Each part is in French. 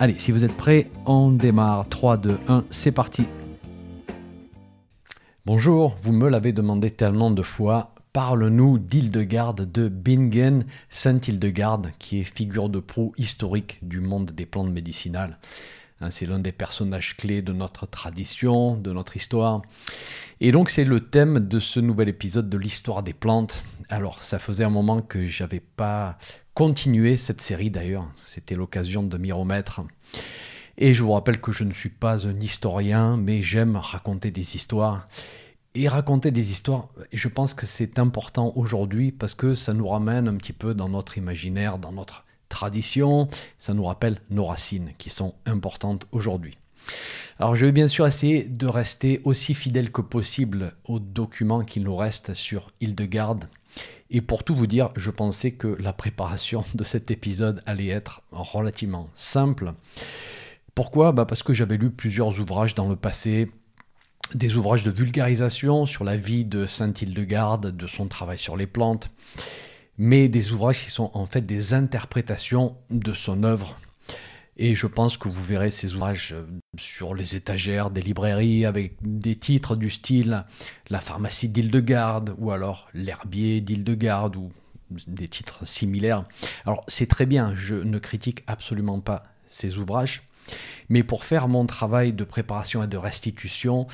Allez, si vous êtes prêts, on démarre. 3, 2, 1, c'est parti. Bonjour, vous me l'avez demandé tellement de fois. Parle-nous d'Hildegarde de Bingen, Sainte Hildegarde, qui est figure de proue historique du monde des plantes médicinales. Hein, c'est l'un des personnages clés de notre tradition, de notre histoire. Et donc c'est le thème de ce nouvel épisode de l'histoire des plantes. Alors ça faisait un moment que j'avais pas continué cette série d'ailleurs, c'était l'occasion de m'y remettre. Et je vous rappelle que je ne suis pas un historien, mais j'aime raconter des histoires. Et raconter des histoires, je pense que c'est important aujourd'hui parce que ça nous ramène un petit peu dans notre imaginaire, dans notre tradition, ça nous rappelle nos racines qui sont importantes aujourd'hui. Alors je vais bien sûr essayer de rester aussi fidèle que possible aux documents qu'il nous reste sur Hildegarde. Et pour tout vous dire, je pensais que la préparation de cet épisode allait être relativement simple. Pourquoi? Bah Parce que j'avais lu plusieurs ouvrages dans le passé, des ouvrages de vulgarisation sur la vie de Sainte Hildegarde, de son travail sur les plantes, mais des ouvrages qui sont en fait des interprétations de son œuvre et je pense que vous verrez ces ouvrages euh, sur les étagères des librairies avec des titres du style La pharmacie d'Île-de-Garde ou alors L'herbier d'Île-de-Garde ou des titres similaires. Alors c'est très bien, je ne critique absolument pas ces ouvrages, mais pour faire mon travail de préparation et de restitution,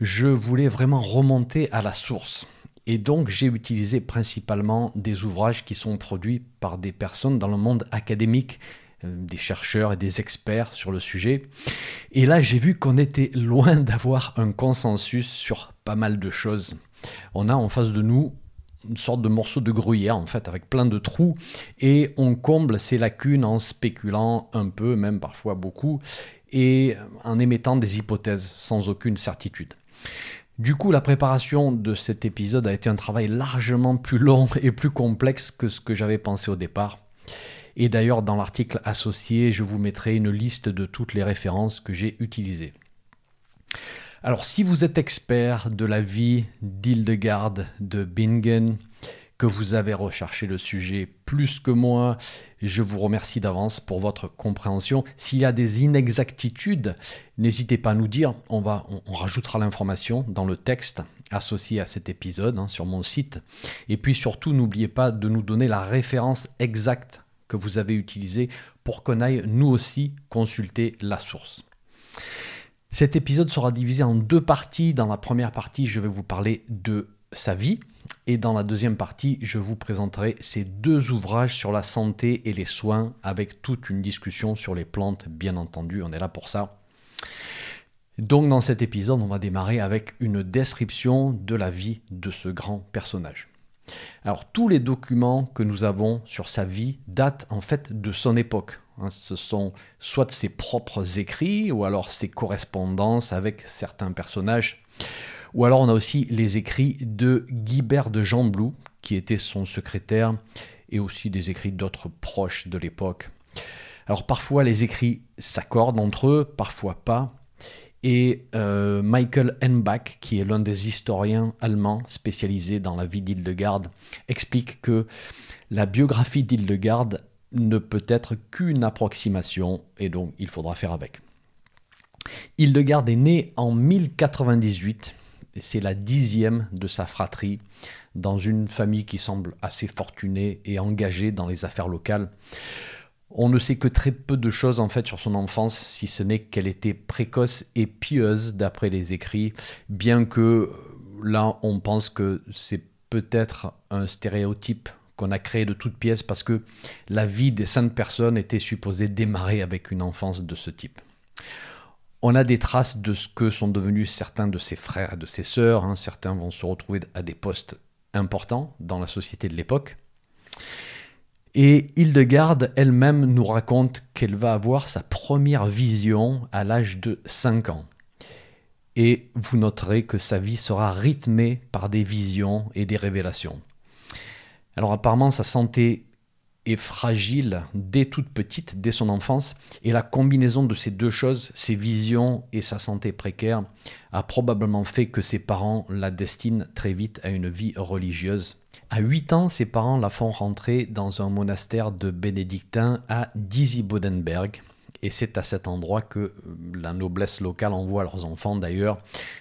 je voulais vraiment remonter à la source. Et donc j'ai utilisé principalement des ouvrages qui sont produits par des personnes dans le monde académique des chercheurs et des experts sur le sujet. Et là, j'ai vu qu'on était loin d'avoir un consensus sur pas mal de choses. On a en face de nous une sorte de morceau de gruyère, en fait, avec plein de trous, et on comble ces lacunes en spéculant un peu, même parfois beaucoup, et en émettant des hypothèses sans aucune certitude. Du coup, la préparation de cet épisode a été un travail largement plus long et plus complexe que ce que j'avais pensé au départ. Et d'ailleurs, dans l'article associé, je vous mettrai une liste de toutes les références que j'ai utilisées. Alors, si vous êtes expert de la vie d'Hildegarde de Bingen, que vous avez recherché le sujet plus que moi, je vous remercie d'avance pour votre compréhension. S'il y a des inexactitudes, n'hésitez pas à nous dire, on, va, on, rajoutera l'information dans le texte associé à cet épisode hein, sur mon site. Et puis surtout, n'oubliez pas de nous donner la référence exacte que vous avez utilisé pour qu'on aille nous aussi consulter la source. Cet épisode sera divisé en deux parties. Dans la première partie, je vais vous parler de sa vie et dans la deuxième partie, je vous présenterai ces deux ouvrages sur la santé et les soins avec toute une discussion sur les plantes, bien entendu, on est là pour ça. Donc dans cet épisode, on va démarrer avec une description de la vie de ce grand personnage. Alors tous les documents que nous avons sur sa vie datent en fait de son époque. Hein. ce sont soit ses propres écrits ou alors ses correspondances avec certains personnages. Ou alors on a aussi les écrits de Guibert de Jeanblou, qui était son secrétaire, et aussi des écrits d'autres proches de l'époque. Alors parfois les écrits s'accordent entre eux, parfois pas. Et euh, Michael Enbach, qui est l'un des historiens allemands spécialisés dans la vie d'Hildegarde, explique que la biographie d'Hildegarde ne peut être qu'une approximation et donc il faudra faire avec. Hildegarde est né en 1098, et c'est la dixième de sa fratrie, dans une famille qui semble assez fortunée et engagée dans les affaires locales. On ne sait que très peu de choses en fait sur son enfance, si ce n'est qu'elle était précoce et pieuse d'après les écrits, bien que euh, là on pense que c'est peut-être un stéréotype qu'on a créé de toutes pièces parce que la vie des saintes personnes était supposée démarrer avec une enfance de ce type. On a des traces de ce que sont devenus certains de ses frères et de ses sœurs. Hein. Certains vont se retrouver à des postes importants dans la société de l'époque. Et Hildegarde elle-même nous raconte qu'elle va avoir sa première vision à l'âge de 5 ans. et vous noterez que sa vie sera rythmée par des visions et des révélations. Alors apparemment sa santé est fragile dès toute petite, dès son enfance, et la combinaison de ces deux choses, ses visions et sa santé précaire, a probablement fait que ses parents la destinent très vite à une vie religieuse. À 8 ans, ses parents la font rentrer dans un monastère de bénédictins à Bodenberg, et c'est à cet endroit que euh, la noblesse locale envoie leurs enfants d'ailleurs.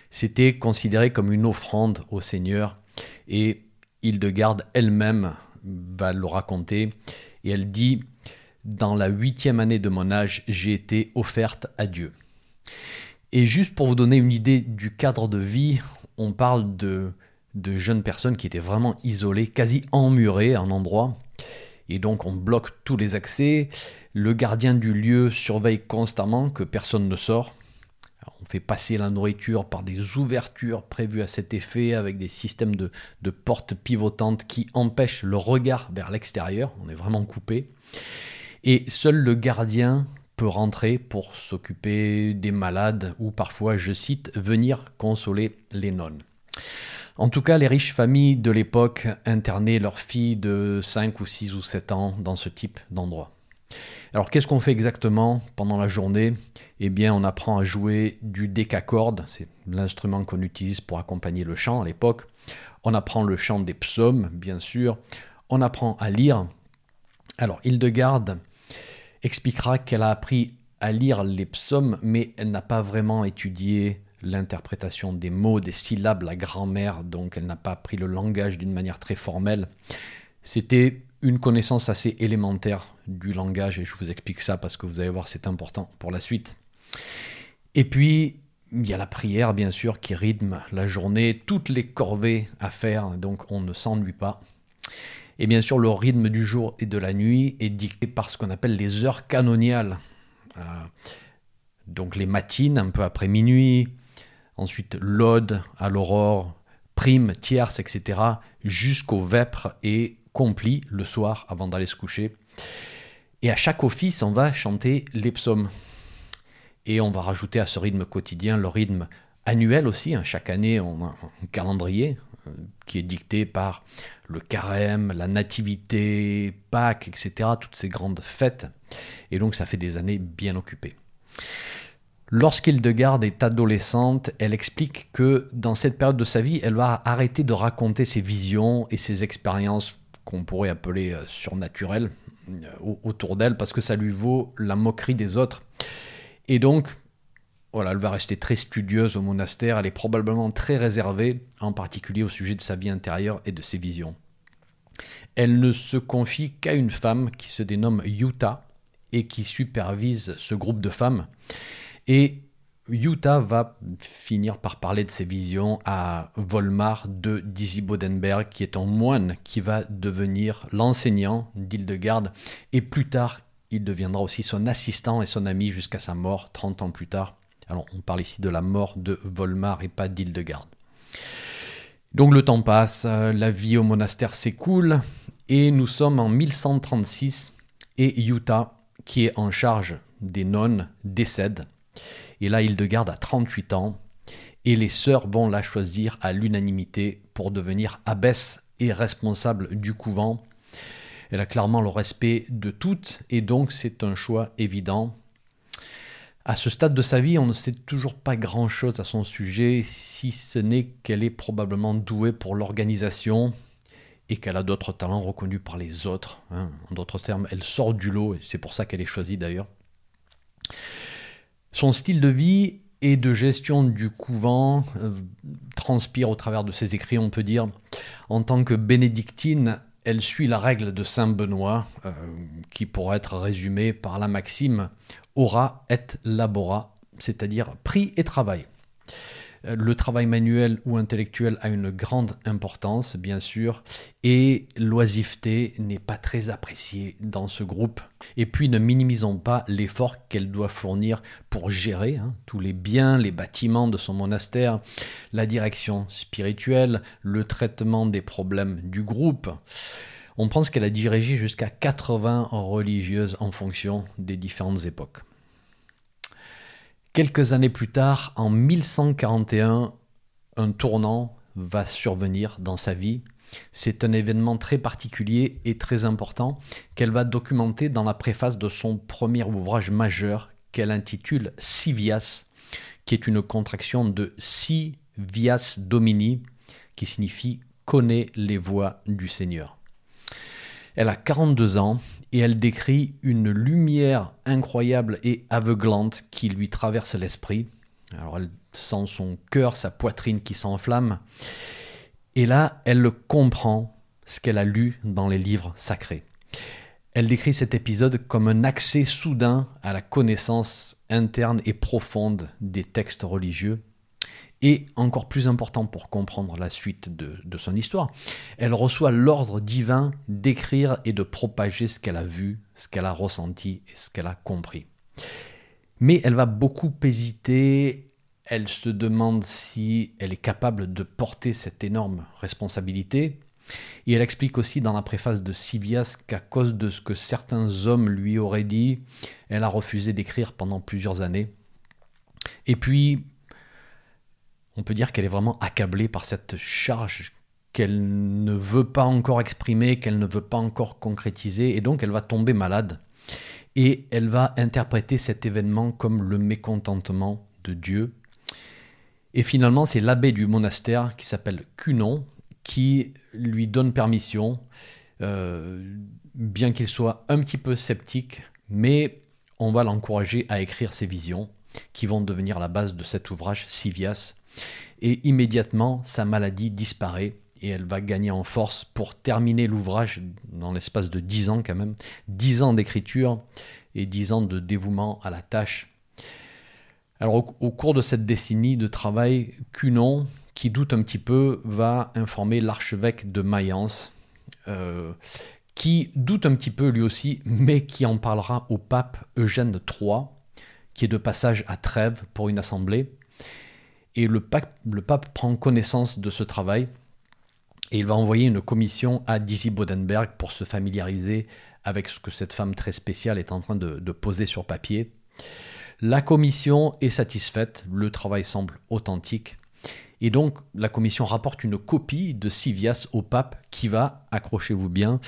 C'était considéré comme une offrande au Seigneur, et Hildegarde elle-même va le raconter. Et elle dit Dans la huitième année de mon âge, j'ai été offerte à Dieu. Et juste pour vous donner une idée du cadre de vie, on parle de, de jeunes personnes qui étaient vraiment isolées, quasi emmurées à un endroit. Et donc on bloque tous les accès. Le gardien du lieu surveille constamment que personne ne sort. On fait passer la nourriture par des ouvertures prévues à cet effet avec des systèmes de, portes pivotantes qui empêchent le regard vers l'extérieur. On est vraiment coupé. Et seul le gardien peut rentrer pour s'occuper des malades ou parfois, je cite, venir consoler les nonnes. En tout cas, les riches familles de l'époque internaient leurs filles de 5 ou 6 ou 7 ans dans ce type d'endroit. Alors qu'est-ce qu'on fait exactement pendant la journée? Eh bien, on apprend à jouer du décacorde, c'est l'instrument qu'on utilise pour accompagner le chant à l'époque. On apprend le chant des psaumes, bien sûr. On apprend à lire. Alors, Hildegarde expliquera qu'elle a appris à lire les psaumes, mais elle n'a pas vraiment étudié l'interprétation des mots, des syllabes, la grammaire, donc elle n'a pas appris le langage d'une manière très formelle. C'était une connaissance assez élémentaire du langage, et je vous explique ça parce que vous allez voir, c'est important pour la suite. Et puis, il y a la prière, bien sûr, qui rythme la journée, toutes les corvées à faire, donc on ne s'ennuie pas. Et bien sûr, le rythme du jour et de la nuit est dicté par ce qu'on appelle les heures canoniales. Euh, donc les matines, un peu après minuit, ensuite l'ode à l'aurore, prime, tierce, etc., jusqu'au vêpres et complis le soir avant d'aller se coucher. Et à chaque office, on va chanter les psaumes. Et on va rajouter à ce rythme quotidien le rythme annuel aussi. Hein. Chaque année, on a un calendrier euh, qui est dicté par le carême, la nativité, Pâques, etc., toutes ces grandes fêtes. Et donc ça fait des années bien occupées. Lorsqu'Hildegarde est adolescente, elle explique que dans cette période de sa vie, elle va arrêter de raconter ses visions et ses expériences qu'on pourrait appeler euh, surnaturelles euh, autour d'elle parce que ça lui vaut la moquerie des autres. Et donc, voilà, elle va rester très studieuse au monastère, elle est probablement très réservée, en particulier au sujet de sa vie intérieure et de ses visions. Elle ne se confie qu'à une femme qui se dénomme Yuta et qui supervise ce groupe de femmes. Et Yuta va finir par parler de ses visions à Volmar de Dizzy Bodenberg, qui est un moine qui va devenir l'enseignant d'Hildegarde. Et plus tard, il deviendra aussi son assistant et son ami jusqu'à sa mort, 30 ans plus tard. Alors, on parle ici de la mort de Volmar et pas d'Hildegarde. Donc, le temps passe, la vie au monastère s'écoule, et nous sommes en 1136, et Yuta, qui est en charge des nonnes, décède. Et là, Hildegarde a 38 ans et les sœurs vont la choisir à l'unanimité pour devenir abbesse et responsable du couvent. Elle a clairement le respect de toutes et donc c'est un choix évident. À ce stade de sa vie, on ne sait toujours pas grand-chose à son sujet, si ce n'est qu'elle est probablement douée pour l'organisation et qu'elle a d'autres talents reconnus par les autres. Hein. En d'autres termes, elle sort du lot, et c'est pour ça qu'elle est choisie d'ailleurs. Son style de vie et de gestion du couvent euh, transpire au travers de ses écrits, on peut dire. En tant que bénédictine, elle suit la règle de Saint Benoît, euh, qui pourrait être résumée par la maxime ora et labora, c'est-à-dire prix et travail. Le travail manuel ou intellectuel a une grande importance, bien sûr, et l'oisiveté n'est pas très appréciée dans ce groupe. Et puis ne minimisons pas l'effort qu'elle doit fournir pour gérer hein, tous les biens, les bâtiments de son monastère, la direction spirituelle, le traitement des problèmes du groupe. On pense qu'elle a dirigé jusqu'à 80 religieuses en fonction des différentes époques. Quelques années plus tard, en 1141, un tournant va survenir dans sa vie. C'est un événement très particulier et très important qu'elle va documenter dans la préface de son premier ouvrage majeur qu'elle intitule Sivias, qui est une contraction de Si Vias Domini, qui signifie connaît les voies du Seigneur. Elle a 42 ans et elle décrit une lumière incroyable et aveuglante qui lui traverse l'esprit. Alors elle sent son cœur, sa poitrine qui s'enflamme. Et là, elle comprend ce qu'elle a lu dans les livres sacrés. Elle décrit cet épisode comme un accès soudain à la connaissance interne et profonde des textes religieux. Et encore plus important pour comprendre la suite de, son histoire, elle reçoit l'ordre divin d'écrire et de propager ce qu'elle a vu, ce qu'elle a ressenti et ce qu'elle a compris. Mais elle va beaucoup hésiter, elle se demande si elle est capable de porter cette énorme responsabilité, et elle explique aussi dans la préface de Sivias qu'à cause de ce que certains hommes lui auraient dit, elle a refusé d'écrire pendant plusieurs années. Et puis, on peut dire qu'elle est vraiment accablée par cette charge qu'elle ne veut pas encore exprimer, qu'elle ne veut pas encore concrétiser, et donc elle va tomber malade. Et elle va interpréter cet événement comme le mécontentement de Dieu. Et finalement, c'est l'abbé du monastère qui s'appelle Cunon, qui lui donne permission, euh, bien qu'il soit un petit peu sceptique, mais on va l'encourager à écrire ses visions, qui vont devenir la base de cet ouvrage, Sivias. Et immédiatement, sa maladie disparaît et elle va gagner en force pour terminer l'ouvrage dans l'espace de dix ans quand même, dix ans d'écriture et dix ans de dévouement à la tâche. Alors au, cours de cette décennie de travail, Cunon, qui doute un petit peu, va informer l'archevêque de Mayence, euh, qui doute un petit peu lui aussi, mais qui en parlera au pape Eugène III, qui est de passage à Trèves pour une assemblée. Et le pape, prend connaissance de ce travail et il va envoyer une commission à Dizzy Bodenberg pour se familiariser avec ce que cette femme très spéciale est en train de poser sur papier. La commission est satisfaite, le travail semble authentique et donc, la commission rapporte une copie de Sivias au pape qui va, accrochez-vous bien,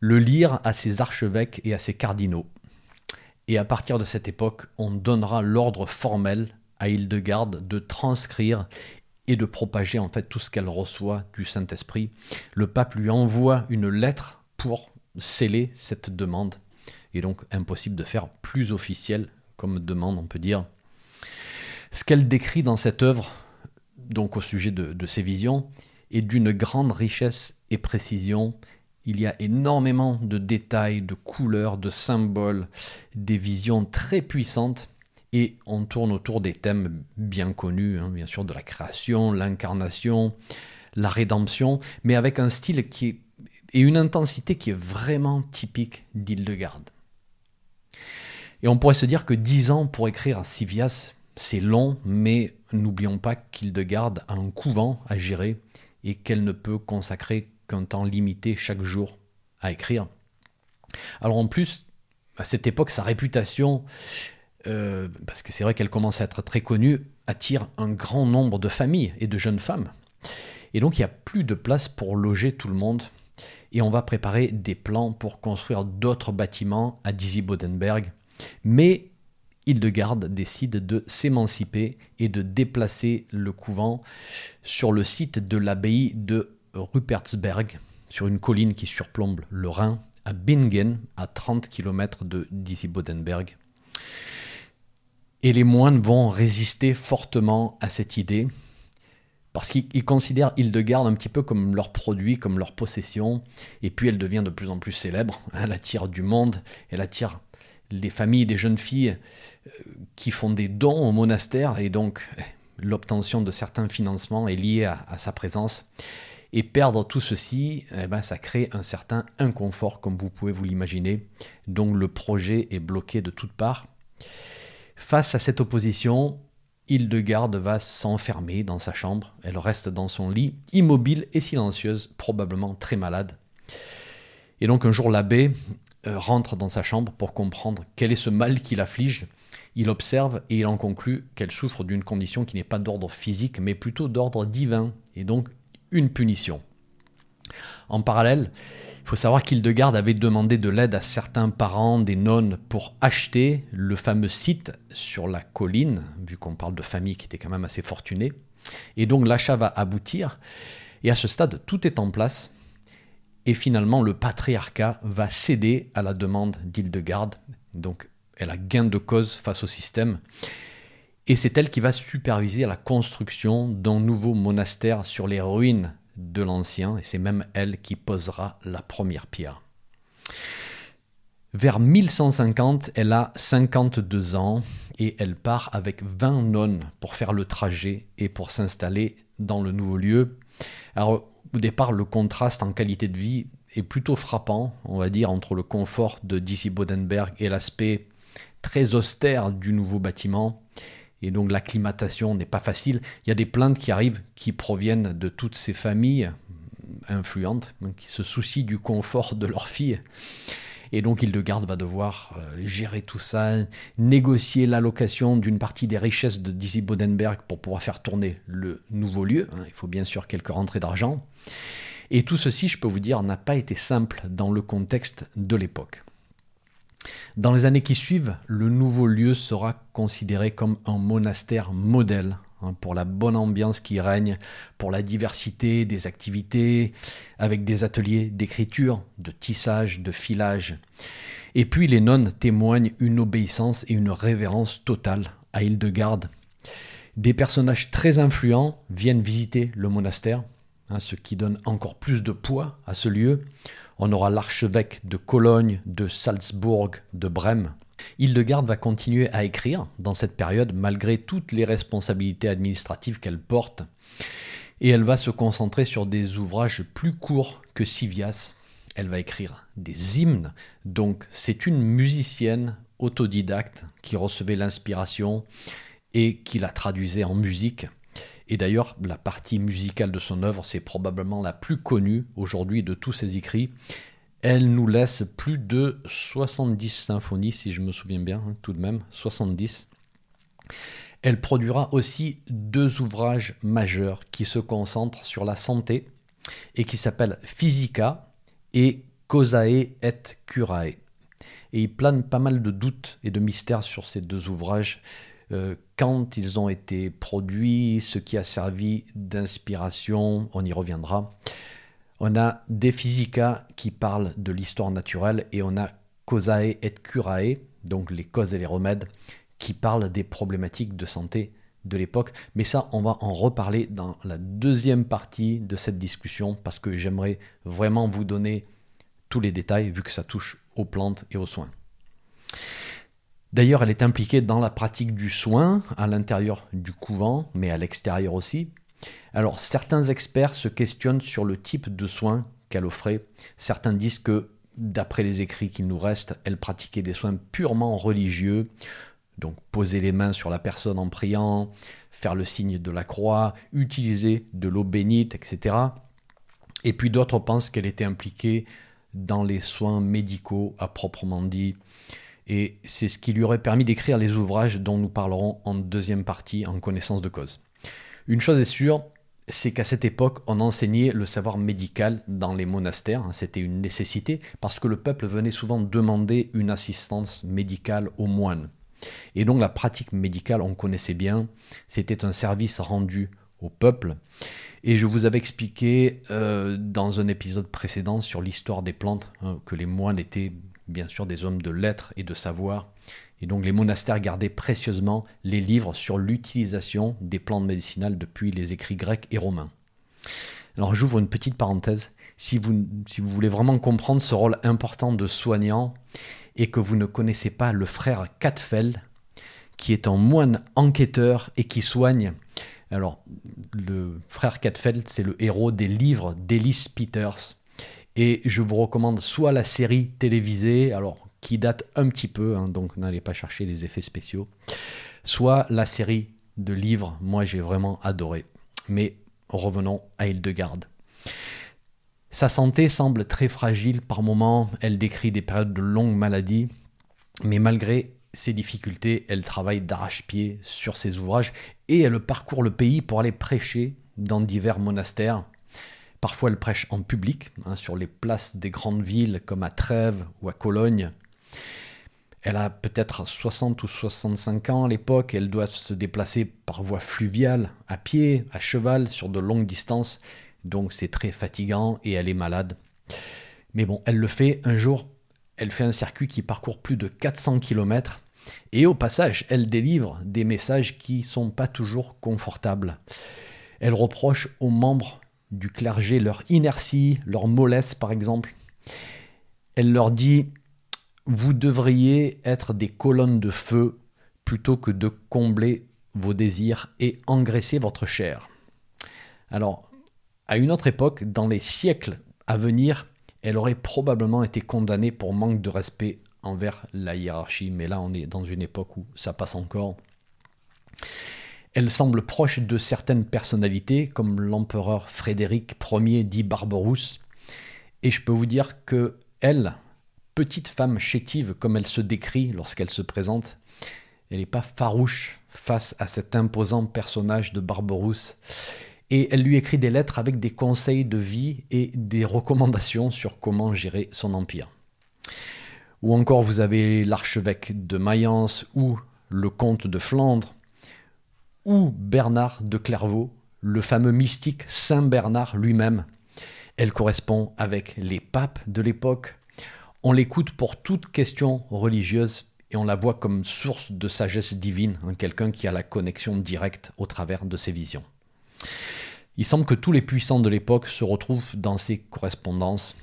le lire à ses archevêques et à ses cardinaux. Et à partir de cette époque, on donnera l'ordre formel à Hildegarde de transcrire et de propager en fait tout ce qu'elle reçoit du Saint-Esprit. Le pape lui envoie une lettre pour sceller cette demande. Et donc impossible de faire plus officiel comme demande, on peut dire. Ce qu'elle décrit dans cette œuvre, donc au sujet de, de ces visions, est d'une grande richesse et précision. Il y a énormément de détails, de couleurs, de symboles, des visions très puissantes et on tourne autour des thèmes bien connus, hein, bien sûr, de la création, l'incarnation, la rédemption, mais avec un style qui est, et une intensité qui est vraiment typique d'Hildegarde. Et on pourrait se dire que dix ans pour écrire Sivias, c'est long, mais n'oublions pas qu'Hildegarde a un couvent à gérer et qu'elle ne peut consacrer qu'un temps limité chaque jour à écrire. Alors en plus, à cette époque, sa réputation, euh, parce que c'est vrai qu'elle commence à être très connue, attire un grand nombre de familles et de jeunes femmes. Et donc il n'y a plus de place pour loger tout le monde. Et on va préparer des plans pour construire d'autres bâtiments à Dizzy Bodenberg. Mais Hildegarde décide de s'émanciper et de déplacer le couvent sur le site de l'abbaye de Rupertsberg, sur une colline qui surplombe le Rhin, à Bingen, à 30 km de Dizzy-Bodenberg. Et les moines vont résister fortement à cette idée, parce qu'ils considèrent Hildegarde un petit peu comme leur produit, comme leur possession, et puis elle devient de plus en plus célèbre, elle attire du monde, elle attire les familles des jeunes filles euh, qui font des dons au monastère et donc l'obtention de certains financements est liée à, sa présence. Et perdre tout ceci, eh ben, ça crée un certain inconfort, comme vous pouvez vous l'imaginer. Donc le projet est bloqué de toutes parts. Face à cette opposition, Hildegarde va s'enfermer dans sa chambre. Elle reste dans son lit, immobile et silencieuse, probablement très malade. Et donc un jour, l'abbé euh, rentre dans sa chambre pour comprendre quel est ce mal qui l'afflige. Il observe et il en conclut qu'elle souffre d'une condition qui n'est pas d'ordre physique, mais plutôt d'ordre divin, et donc une punition. En parallèle, il faut savoir qu'Hildegarde avait demandé de l'aide à certains parents des nonnes pour acheter le fameux site sur la colline, vu qu'on parle de famille qui était quand même assez fortunée. Et donc l'achat va aboutir. Et à ce stade, tout est en place. Et finalement, le patriarcat va céder à la demande d'Hildegarde. Donc elle a gain de cause face au système. Et c'est elle qui va superviser la construction d'un nouveau monastère sur les ruines de l'ancien, et c'est même elle qui posera la première pierre. Vers 1150, elle a 52 ans et elle part avec 20 nonnes pour faire le trajet et pour s'installer dans le nouveau lieu. Au départ, le contraste en qualité de vie est plutôt frappant, on va dire, entre le confort de Dizzy Bodenberg et l'aspect très austère du nouveau bâtiment. Et donc l'acclimatation n'est pas facile. Il y a des plaintes qui arrivent qui proviennent de toutes ces familles influentes qui se soucient du confort de leurs filles. Et donc Hildegarde va devoir euh, gérer tout ça, négocier l'allocation d'une partie des richesses de Dizzy Bodenberg pour pouvoir faire tourner le nouveau lieu. Hein. Il faut bien sûr quelques rentrées d'argent. Et tout ceci, je peux vous dire, n'a pas été simple dans le contexte de l'époque. Dans les années qui suivent, le nouveau lieu sera considéré comme un monastère modèle hein, pour la bonne ambiance qui règne, pour la diversité des activités, avec des ateliers d'écriture, de tissage, de filage. Et puis les nonnes témoignent une obéissance et une révérence totale à Hildegarde. Des personnages très influents viennent visiter le monastère, hein, ce qui donne encore plus de poids à ce lieu. On aura l'archevêque de Cologne, de Salzbourg, de Brême. Hildegarde va continuer à écrire dans cette période malgré toutes les responsabilités administratives qu'elle porte. Et elle va se concentrer sur des ouvrages plus courts que Sivias. Elle va écrire des hymnes. Donc c'est une musicienne autodidacte qui recevait l'inspiration et qui la traduisait en musique. Et d'ailleurs, la partie musicale de son œuvre, c'est probablement la plus connue aujourd'hui de tous ses écrits. Elle nous laisse plus de 70 symphonies, si je me souviens bien, hein, tout de même, 70. Elle produira aussi deux ouvrages majeurs qui se concentrent sur la santé et qui s'appellent Physica et Causae et Curae. Et il plane pas mal de doutes et de mystères sur ces deux ouvrages. Euh, quand ils ont été produits, ce qui a servi d'inspiration, on y reviendra. On a des Physica qui parlent de l'histoire naturelle et on a Causae et Curae, donc les causes et les remèdes, qui parlent des problématiques de santé de l'époque. Mais ça, on va en reparler dans la deuxième partie de cette discussion parce que j'aimerais vraiment vous donner tous les détails vu que ça touche aux plantes et aux soins. D'ailleurs, elle est impliquée dans la pratique du soin à l'intérieur du couvent, mais à l'extérieur aussi. Alors, certains experts se questionnent sur le type de soins qu'elle offrait. Certains disent que, d'après les écrits qu'il nous reste, elle pratiquait des soins purement religieux, donc poser les mains sur la personne en priant, faire le signe de la croix, utiliser de l'eau bénite, etc. Et puis d'autres pensent qu'elle était impliquée dans les soins médicaux à proprement dit, et c'est ce qui lui aurait permis d'écrire les ouvrages dont nous parlerons en deuxième partie en connaissance de cause. Une chose est sûre, c'est qu'à cette époque, on enseignait le savoir médical dans les monastères, hein, c'était une nécessité, parce que le peuple venait souvent demander une assistance médicale aux moines. Et donc la pratique médicale, on connaissait bien, c'était un service rendu au peuple. Et je vous avais expliqué euh, dans un épisode précédent sur l'histoire des plantes hein, que les moines étaient bien sûr des hommes de lettres et de savoir. Et donc les monastères gardaient précieusement les livres sur l'utilisation des plantes médicinales depuis les écrits grecs et romains. Alors j'ouvre une petite parenthèse. Si vous, si vous voulez vraiment comprendre ce rôle important de soignant et que vous ne connaissez pas le frère Katfeld, qui est un moine enquêteur et qui soigne. Alors, le frère Katfeld, c'est le héros des livres d'Ellis Peters. Et je vous recommande soit la série télévisée, alors qui date un petit peu, hein, donc n'allez pas chercher les effets spéciaux, soit la série de livres, moi j'ai vraiment adoré. Mais revenons à Hildegarde. Sa santé semble très fragile par moments, elle décrit des périodes de longue maladie, mais malgré ses difficultés, elle travaille d'arrache-pied sur ses ouvrages et elle parcourt le pays pour aller prêcher dans divers monastères. Parfois, elle prêche en public, hein, sur les places des grandes villes comme à Trèves ou à Cologne. Elle a peut-être 60 ou 65 ans à l'époque, elle doit se déplacer par voie fluviale, à pied, à cheval, sur de longues distances, donc c'est très fatigant et elle est malade. Mais bon, elle le fait un jour, elle fait un circuit qui parcourt plus de 400 km, et au passage, elle délivre des messages qui sont pas toujours confortables. Elle reproche aux membres du clergé leur inertie, leur mollesse par exemple. Elle leur dit vous devriez être des colonnes de feu plutôt que de combler vos désirs et engraisser votre chair. Alors, à une autre époque, dans les siècles à venir, elle aurait probablement été condamnée pour manque de respect envers la hiérarchie, mais là on est dans une époque où ça passe encore. Elle semble proche de certaines personnalités, comme l'empereur Frédéric Ier dit Barberousse, et je peux vous dire que elle, petite femme chétive comme elle se décrit lorsqu'elle se présente, elle n'est pas farouche face à cet imposant personnage de Barberousse. Et elle lui écrit des lettres avec des conseils de vie et des recommandations sur comment gérer son empire. Ou encore vous avez l'archevêque de Mayence ou le comte de Flandre, ou Bernard de Clairvaux, le fameux mystique Saint Bernard lui-même. Elle correspond avec les papes de l'époque, on l'écoute pour toute question religieuse et on la voit comme source de sagesse divine, hein, quelqu'un qui a la connexion directe au travers de ses visions. Il semble que tous les puissants de l'époque se retrouvent dans ces correspondances.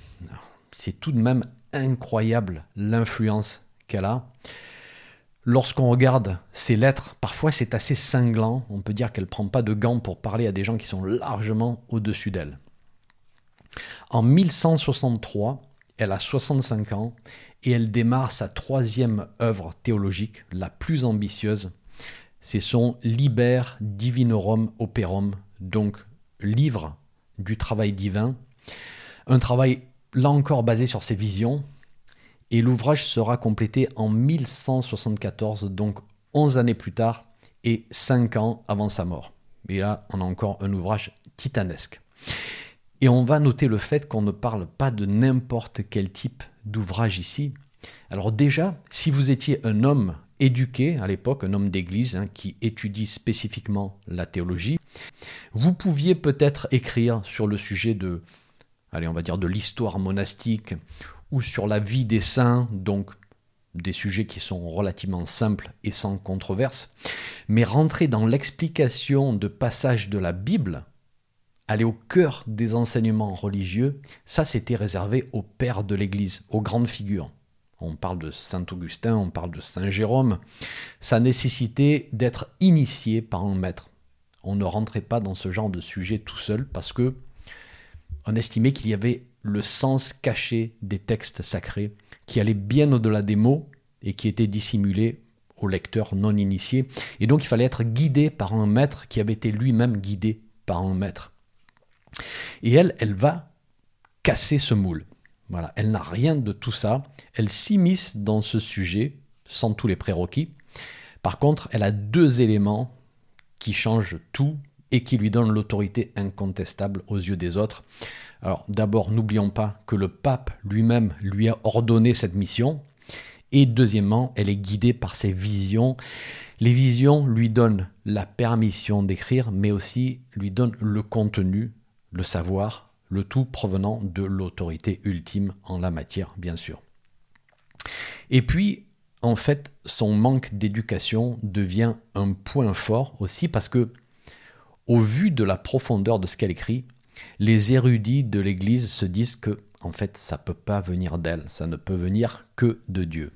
C'est tout de même incroyable l'influence qu'elle a. Lorsqu'on regarde ses lettres, parfois c'est assez cinglant. On peut dire qu'elle ne prend pas de gants pour parler à des gens qui sont largement au-dessus d'elle. En 1163, elle a 65 ans et elle démarre sa troisième œuvre théologique, la plus ambitieuse. C'est son Liber Divinorum Operum, donc livre du travail divin. Un travail là encore basé sur ses visions. Et l'ouvrage sera complété en 1174, donc 11 années plus tard et 5 ans avant sa mort. Et là, on a encore un ouvrage titanesque. Et on va noter le fait qu'on ne parle pas de n'importe quel type d'ouvrage ici. Alors déjà, si vous étiez un homme éduqué à l'époque, un homme d'église hein, qui étudie spécifiquement la théologie, vous pouviez peut-être écrire sur le sujet de, allez, on va dire de l'histoire monastique ou sur la vie des saints, donc des sujets qui sont relativement simples et sans controverse, mais rentrer dans l'explication de passages de la Bible, aller au cœur des enseignements religieux, ça c'était réservé aux pères de l'Église, aux grandes figures. On parle de Saint Augustin, on parle de Saint Jérôme. Ça nécessitait d'être initié par un maître. On ne rentrait pas dans ce genre de sujet tout seul parce que on estimait qu'il y avait le sens caché des textes sacrés qui allait bien au-delà des mots et qui étaient dissimulés aux lecteurs non initiés. Et donc il fallait être guidé par un maître qui avait été lui-même guidé par un maître. Et elle, elle va casser ce moule. Voilà, elle n'a rien de tout ça. Elle s'immisce dans ce sujet sans tous les prérequis. Par contre, elle a deux éléments qui changent tout et qui lui donnent l'autorité incontestable aux yeux des autres. Alors d'abord, n'oublions pas que le pape lui-même lui a ordonné cette mission. Et deuxièmement, elle est guidée par ses visions. Les visions lui donnent la permission d'écrire, mais aussi lui donnent le contenu le savoir, le tout provenant de l'autorité ultime en la matière, bien sûr. Et puis, en fait, son manque d'éducation devient un point fort aussi parce que, au vu de la profondeur de ce qu'elle écrit, les érudits de l'Église se disent que, en fait, ça ne peut pas venir d'elle, ça ne peut venir que de Dieu.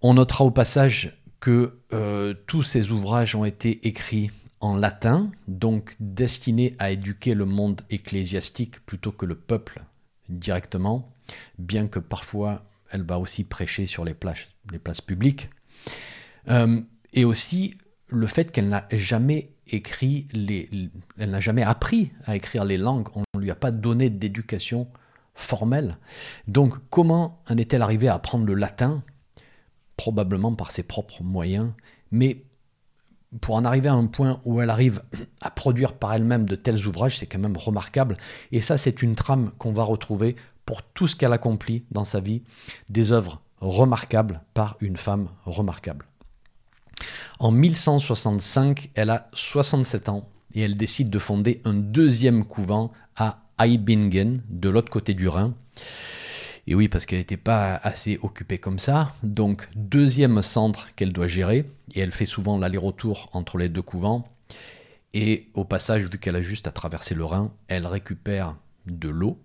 On notera au passage que euh, tous ces ouvrages ont été écrits en latin, donc destiné à éduquer le monde ecclésiastique plutôt que le peuple directement, bien que parfois elle va aussi prêcher sur les places, les places publiques. Euh, et aussi le fait qu'elle n'a jamais écrit les, elle n'a jamais appris à écrire les langues, on ne lui a pas donné d'éducation formelle. Donc comment en est-elle arrivée à apprendre le latin? Probablement par ses propres moyens, mais pour en arriver à un point où elle arrive à produire par elle-même de tels ouvrages, c'est quand même remarquable. Et ça, c'est une trame qu'on va retrouver pour tout ce qu'elle accomplit dans sa vie, des œuvres remarquables par une femme remarquable. En 1165, elle a 67 ans et elle décide de fonder un deuxième couvent à Eibingen, de l'autre côté du Rhin. Et oui, parce qu'elle n'était pas assez occupée comme ça. Donc, deuxième centre qu'elle doit gérer. Et elle fait souvent l'aller-retour entre les deux couvents. Et au passage, vu qu'elle a juste à traverser le Rhin, elle récupère de l'eau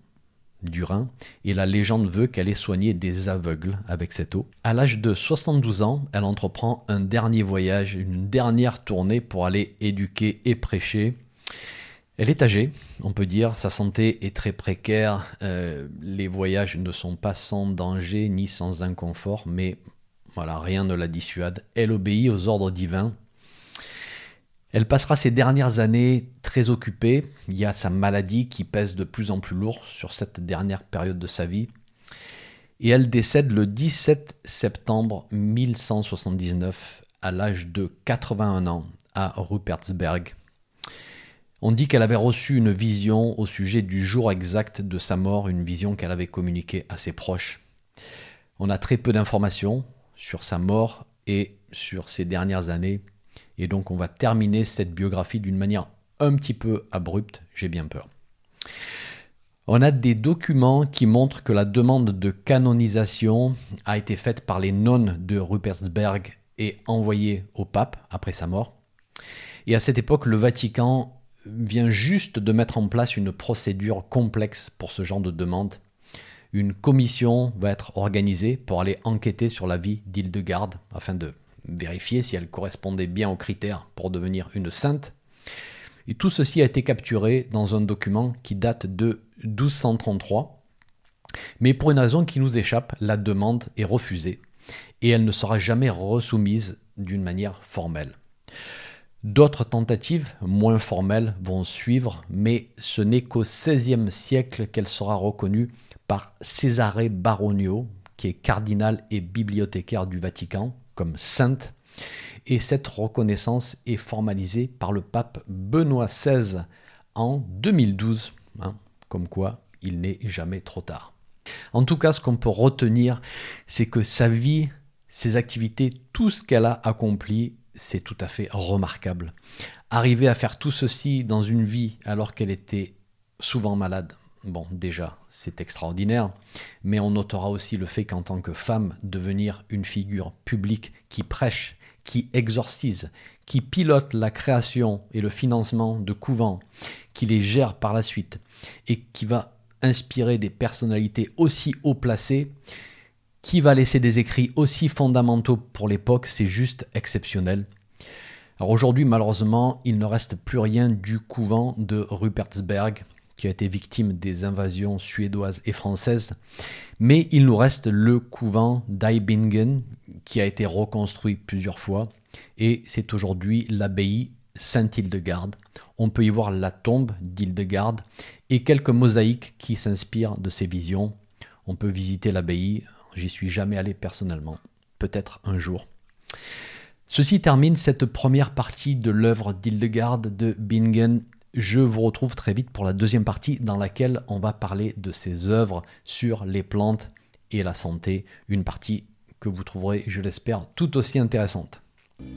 du Rhin. Et la légende veut qu'elle ait soigné des aveugles avec cette eau. À l'âge de 72 ans, elle entreprend un dernier voyage, une dernière tournée pour aller éduquer et prêcher elle est âgée, on peut dire, sa santé est très précaire, euh, les voyages ne sont pas sans danger ni sans inconfort, mais voilà, rien ne la dissuade. Elle obéit aux ordres divins. Elle passera ses dernières années très occupée. Il y a sa maladie qui pèse de plus en plus lourd sur cette dernière période de sa vie. Et elle décède le 17 septembre 1179 à l'âge de 81 ans à Rupertsberg, on dit qu'elle avait reçu une vision au sujet du jour exact de sa mort, une vision qu'elle avait communiquée à ses proches. On a très peu d'informations sur sa mort et sur ses dernières années, et donc on va terminer cette biographie d'une manière un petit peu abrupte, j'ai bien peur. On a des documents qui montrent que la demande de canonisation a été faite par les nonnes de Rupertsberg et envoyée au pape après sa mort. Et à cette époque, le Vatican vient juste de mettre en place une procédure complexe pour ce genre de demande. Une commission va être organisée pour aller enquêter sur la vie d'Hildegarde afin de vérifier si elle correspondait bien aux critères pour devenir une sainte. Et tout ceci a été capturé dans un document qui date de 1233. Mais pour une raison qui nous échappe, la demande est refusée et elle ne sera jamais resoumise d'une manière formelle. D'autres tentatives, moins formelles, vont suivre, mais ce n'est qu'au XVIe siècle qu'elle sera reconnue par Cesare Baronio, qui est cardinal et bibliothécaire du Vatican, comme sainte, et cette reconnaissance est formalisée par le pape Benoît XVI en 2012, hein, comme quoi il n'est jamais trop tard. En tout cas, ce qu'on peut retenir, c'est que sa vie, ses activités, tout ce qu'elle a accompli c'est tout à fait remarquable. Arriver à faire tout ceci dans une vie alors qu'elle était souvent malade, bon déjà c'est extraordinaire, mais on notera aussi le fait qu'en tant que femme, devenir une figure publique qui prêche, qui exorcise, qui pilote la création et le financement de couvents, qui les gère par la suite, et qui va inspirer des personnalités aussi haut placées, qui va laisser des écrits aussi fondamentaux pour l'époque, c'est juste exceptionnel. Alors aujourd'hui, malheureusement, il ne reste plus rien du couvent de Rupertsberg, qui a été victime des invasions suédoises et françaises, mais il nous reste le couvent d'Eibingen, qui a été reconstruit plusieurs fois, et c'est aujourd'hui l'abbaye Sainte-Hildegarde. On peut y voir la tombe d'Hildegarde et quelques mosaïques qui s'inspirent de ses visions. On peut visiter l'abbaye J'y suis jamais allé personnellement. Peut-être un jour. Ceci termine cette première partie de l'œuvre d'Hildegarde de Bingen. Je vous retrouve très vite pour la deuxième partie dans laquelle on va parler de ses œuvres sur les plantes et la santé. Une partie que vous trouverez, je l'espère, tout aussi intéressante.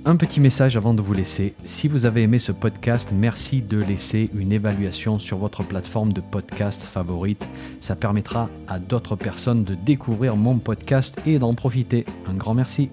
Un petit message avant de vous laisser. Si vous avez aimé ce podcast, merci de laisser une évaluation sur votre plateforme de podcast favorite. Ça permettra à d'autres personnes de découvrir mon podcast et d'en profiter. Un grand merci.